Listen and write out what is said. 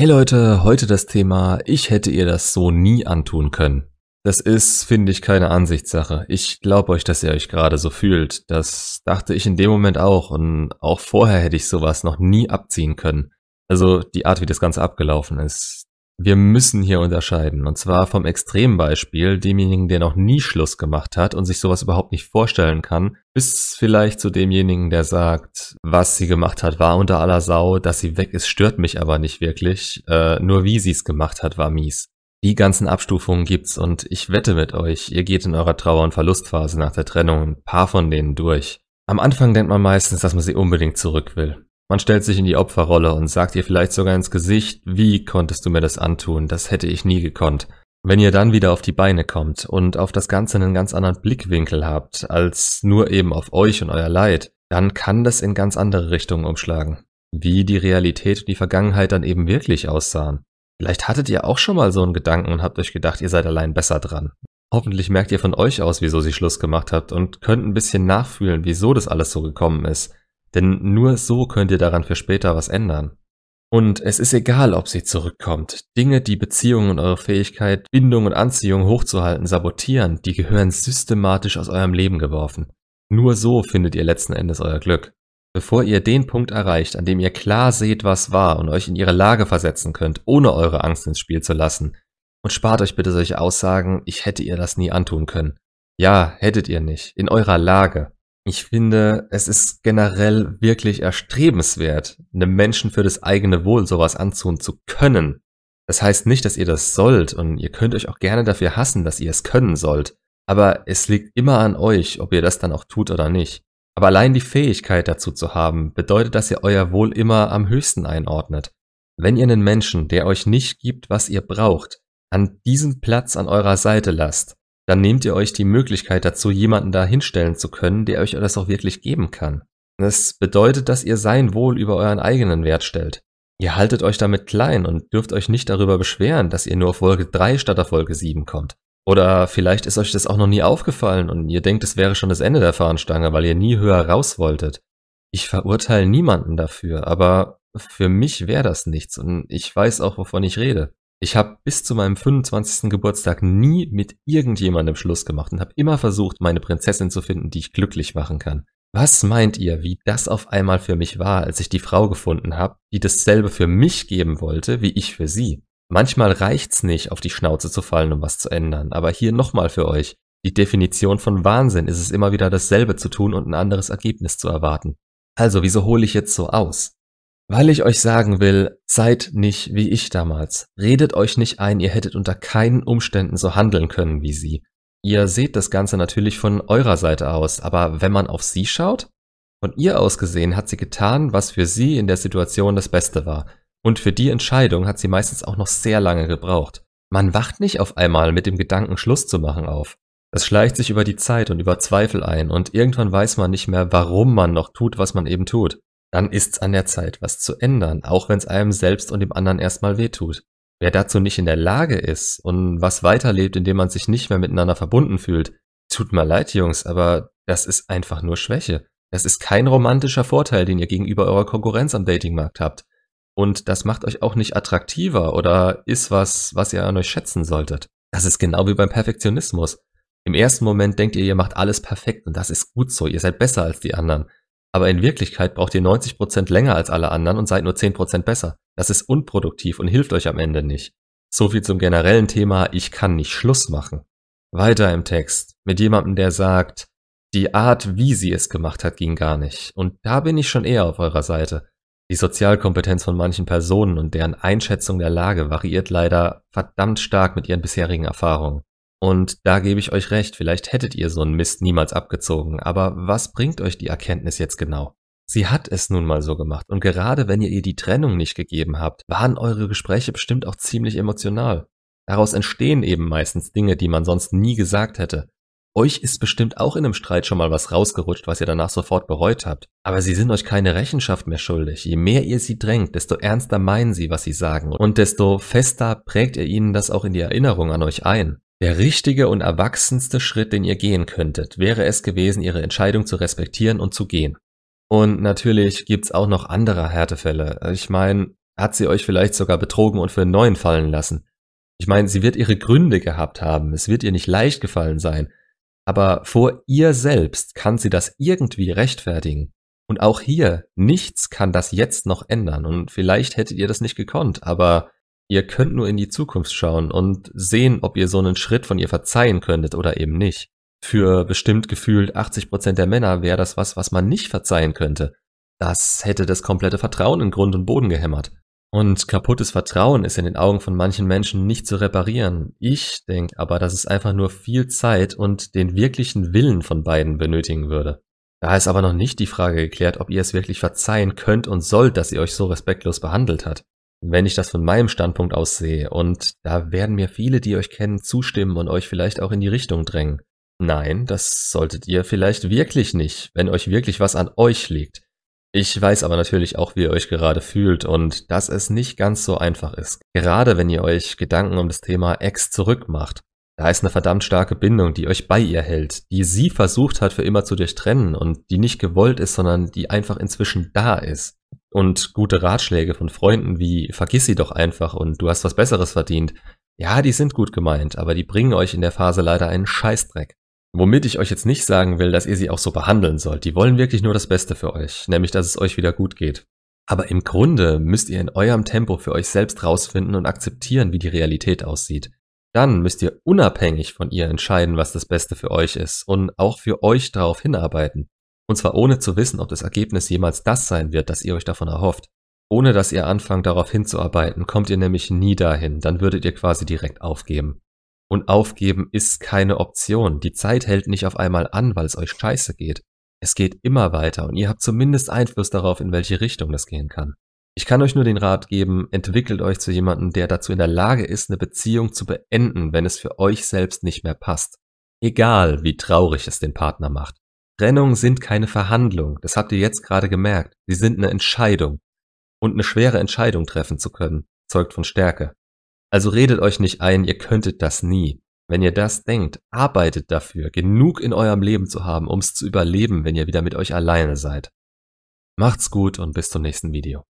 Hey Leute, heute das Thema, ich hätte ihr das so nie antun können. Das ist, finde ich, keine Ansichtssache. Ich glaube euch, dass ihr euch gerade so fühlt. Das dachte ich in dem Moment auch und auch vorher hätte ich sowas noch nie abziehen können. Also die Art, wie das Ganze abgelaufen ist. Wir müssen hier unterscheiden. Und zwar vom Extrembeispiel, demjenigen, der noch nie Schluss gemacht hat und sich sowas überhaupt nicht vorstellen kann, bis vielleicht zu demjenigen, der sagt, was sie gemacht hat, war unter aller Sau, dass sie weg ist, stört mich aber nicht wirklich. Äh, nur wie sie es gemacht hat, war mies. Die ganzen Abstufungen gibt's und ich wette mit euch, ihr geht in eurer Trauer- und Verlustphase nach der Trennung ein paar von denen durch. Am Anfang denkt man meistens, dass man sie unbedingt zurück will. Man stellt sich in die Opferrolle und sagt ihr vielleicht sogar ins Gesicht, wie konntest du mir das antun, das hätte ich nie gekonnt. Wenn ihr dann wieder auf die Beine kommt und auf das Ganze einen ganz anderen Blickwinkel habt, als nur eben auf euch und euer Leid, dann kann das in ganz andere Richtungen umschlagen. Wie die Realität und die Vergangenheit dann eben wirklich aussahen. Vielleicht hattet ihr auch schon mal so einen Gedanken und habt euch gedacht, ihr seid allein besser dran. Hoffentlich merkt ihr von euch aus, wieso sie Schluss gemacht habt und könnt ein bisschen nachfühlen, wieso das alles so gekommen ist. Denn nur so könnt ihr daran für später was ändern. Und es ist egal, ob sie zurückkommt. Dinge, die Beziehungen und eure Fähigkeit, Bindung und Anziehung hochzuhalten, sabotieren, die gehören systematisch aus eurem Leben geworfen. Nur so findet ihr letzten Endes euer Glück. Bevor ihr den Punkt erreicht, an dem ihr klar seht, was war und euch in ihre Lage versetzen könnt, ohne eure Angst ins Spiel zu lassen. Und spart euch bitte solche Aussagen, ich hätte ihr das nie antun können. Ja, hättet ihr nicht. In eurer Lage. Ich finde, es ist generell wirklich erstrebenswert, einem Menschen für das eigene Wohl sowas anzun zu können. Das heißt nicht, dass ihr das sollt und ihr könnt euch auch gerne dafür hassen, dass ihr es können sollt. Aber es liegt immer an euch, ob ihr das dann auch tut oder nicht. Aber allein die Fähigkeit dazu zu haben, bedeutet, dass ihr euer Wohl immer am höchsten einordnet. Wenn ihr einen Menschen, der euch nicht gibt, was ihr braucht, an diesem Platz an eurer Seite lasst, dann nehmt ihr euch die Möglichkeit dazu, jemanden da hinstellen zu können, der euch das auch wirklich geben kann. Das bedeutet, dass ihr sein Wohl über euren eigenen Wert stellt. Ihr haltet euch damit klein und dürft euch nicht darüber beschweren, dass ihr nur auf Folge 3 statt auf Folge 7 kommt. Oder vielleicht ist euch das auch noch nie aufgefallen und ihr denkt, es wäre schon das Ende der Fahnenstange, weil ihr nie höher raus wolltet. Ich verurteile niemanden dafür, aber für mich wäre das nichts und ich weiß auch, wovon ich rede. Ich habe bis zu meinem 25. Geburtstag nie mit irgendjemandem Schluss gemacht und habe immer versucht, meine Prinzessin zu finden, die ich glücklich machen kann. Was meint ihr, wie das auf einmal für mich war, als ich die Frau gefunden habe, die dasselbe für mich geben wollte, wie ich für sie? Manchmal reicht's nicht, auf die Schnauze zu fallen, um was zu ändern, aber hier nochmal für euch. Die Definition von Wahnsinn ist es immer wieder dasselbe zu tun und ein anderes Ergebnis zu erwarten. Also, wieso hole ich jetzt so aus? Weil ich euch sagen will, seid nicht wie ich damals. Redet euch nicht ein, ihr hättet unter keinen Umständen so handeln können wie sie. Ihr seht das Ganze natürlich von eurer Seite aus, aber wenn man auf sie schaut, von ihr aus gesehen hat sie getan, was für sie in der Situation das Beste war. Und für die Entscheidung hat sie meistens auch noch sehr lange gebraucht. Man wacht nicht auf einmal mit dem Gedanken, Schluss zu machen auf. Es schleicht sich über die Zeit und über Zweifel ein und irgendwann weiß man nicht mehr, warum man noch tut, was man eben tut dann ist's an der Zeit, was zu ändern, auch wenn es einem selbst und dem anderen erstmal wehtut. Wer dazu nicht in der Lage ist und was weiterlebt, indem man sich nicht mehr miteinander verbunden fühlt, tut mir leid, Jungs, aber das ist einfach nur Schwäche. Das ist kein romantischer Vorteil, den ihr gegenüber eurer Konkurrenz am Datingmarkt habt. Und das macht euch auch nicht attraktiver oder ist was, was ihr an euch schätzen solltet. Das ist genau wie beim Perfektionismus. Im ersten Moment denkt ihr, ihr macht alles perfekt und das ist gut so, ihr seid besser als die anderen. Aber in Wirklichkeit braucht ihr 90% länger als alle anderen und seid nur 10% besser. Das ist unproduktiv und hilft euch am Ende nicht. So viel zum generellen Thema, ich kann nicht Schluss machen. Weiter im Text, mit jemandem, der sagt, die Art, wie sie es gemacht hat, ging gar nicht. Und da bin ich schon eher auf eurer Seite. Die Sozialkompetenz von manchen Personen und deren Einschätzung der Lage variiert leider verdammt stark mit ihren bisherigen Erfahrungen. Und da gebe ich euch recht, vielleicht hättet ihr so einen Mist niemals abgezogen, aber was bringt euch die Erkenntnis jetzt genau? Sie hat es nun mal so gemacht und gerade wenn ihr ihr die Trennung nicht gegeben habt, waren eure Gespräche bestimmt auch ziemlich emotional. Daraus entstehen eben meistens Dinge, die man sonst nie gesagt hätte. Euch ist bestimmt auch in einem Streit schon mal was rausgerutscht, was ihr danach sofort bereut habt. Aber sie sind euch keine Rechenschaft mehr schuldig. Je mehr ihr sie drängt, desto ernster meinen sie, was sie sagen. Und desto fester prägt ihr ihnen das auch in die Erinnerung an euch ein. Der richtige und erwachsenste Schritt, den ihr gehen könntet, wäre es gewesen, ihre Entscheidung zu respektieren und zu gehen. Und natürlich gibt's auch noch andere Härtefälle. Ich meine, Hat sie euch vielleicht sogar betrogen und für einen neuen fallen lassen? Ich meine, sie wird ihre Gründe gehabt haben, es wird ihr nicht leicht gefallen sein, aber vor ihr selbst kann sie das irgendwie rechtfertigen. Und auch hier, nichts kann das jetzt noch ändern und vielleicht hättet ihr das nicht gekonnt, aber ihr könnt nur in die Zukunft schauen und sehen, ob ihr so einen Schritt von ihr verzeihen könntet oder eben nicht. Für bestimmt gefühlt 80% der Männer wäre das was, was man nicht verzeihen könnte. Das hätte das komplette Vertrauen in Grund und Boden gehämmert. Und kaputtes Vertrauen ist in den Augen von manchen Menschen nicht zu reparieren. Ich denke aber, dass es einfach nur viel Zeit und den wirklichen Willen von beiden benötigen würde. Da ist aber noch nicht die Frage geklärt, ob ihr es wirklich verzeihen könnt und sollt, dass ihr euch so respektlos behandelt hat. Wenn ich das von meinem Standpunkt aus sehe, und da werden mir viele, die euch kennen, zustimmen und euch vielleicht auch in die Richtung drängen. Nein, das solltet ihr vielleicht wirklich nicht, wenn euch wirklich was an euch liegt. Ich weiß aber natürlich auch, wie ihr euch gerade fühlt und dass es nicht ganz so einfach ist. Gerade wenn ihr euch Gedanken um das Thema Ex zurückmacht. Da ist eine verdammt starke Bindung, die euch bei ihr hält, die sie versucht hat für immer zu durchtrennen und die nicht gewollt ist, sondern die einfach inzwischen da ist. Und gute Ratschläge von Freunden wie vergiss sie doch einfach und du hast was Besseres verdient. Ja, die sind gut gemeint, aber die bringen euch in der Phase leider einen Scheißdreck. Womit ich euch jetzt nicht sagen will, dass ihr sie auch so behandeln sollt. Die wollen wirklich nur das Beste für euch, nämlich dass es euch wieder gut geht. Aber im Grunde müsst ihr in eurem Tempo für euch selbst rausfinden und akzeptieren, wie die Realität aussieht. Dann müsst ihr unabhängig von ihr entscheiden, was das Beste für euch ist und auch für euch darauf hinarbeiten. Und zwar ohne zu wissen, ob das Ergebnis jemals das sein wird, das ihr euch davon erhofft. Ohne dass ihr anfangt darauf hinzuarbeiten, kommt ihr nämlich nie dahin, dann würdet ihr quasi direkt aufgeben. Und aufgeben ist keine Option. Die Zeit hält nicht auf einmal an, weil es euch scheiße geht. Es geht immer weiter und ihr habt zumindest Einfluss darauf, in welche Richtung das gehen kann. Ich kann euch nur den Rat geben, entwickelt euch zu jemandem, der dazu in der Lage ist, eine Beziehung zu beenden, wenn es für euch selbst nicht mehr passt. Egal, wie traurig es den Partner macht. Trennungen sind keine Verhandlung, das habt ihr jetzt gerade gemerkt. Sie sind eine Entscheidung. Und eine schwere Entscheidung treffen zu können, zeugt von Stärke. Also redet euch nicht ein, ihr könntet das nie. Wenn ihr das denkt, arbeitet dafür, genug in eurem Leben zu haben, um es zu überleben, wenn ihr wieder mit euch alleine seid. Macht's gut und bis zum nächsten Video.